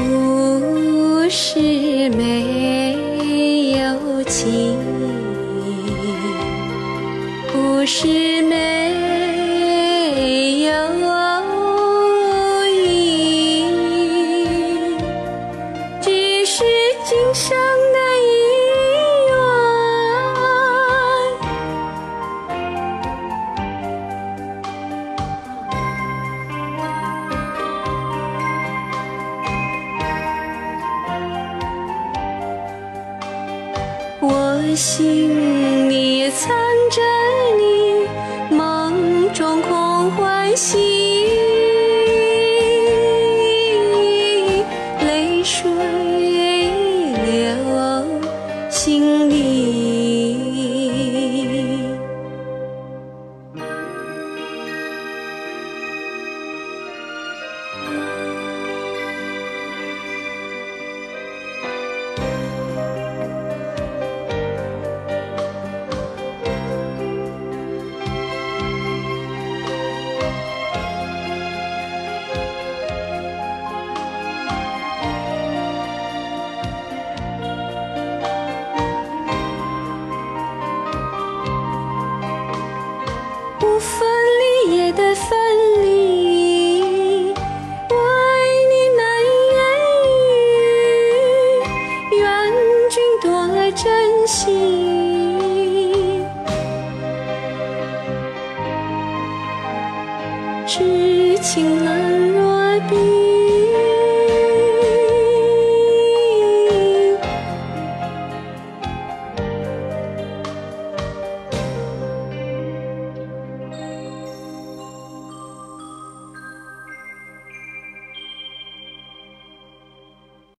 不是没有情，不是我心里藏着你梦中空欢喜，泪水流心里。君多珍惜。痴情冷若冰。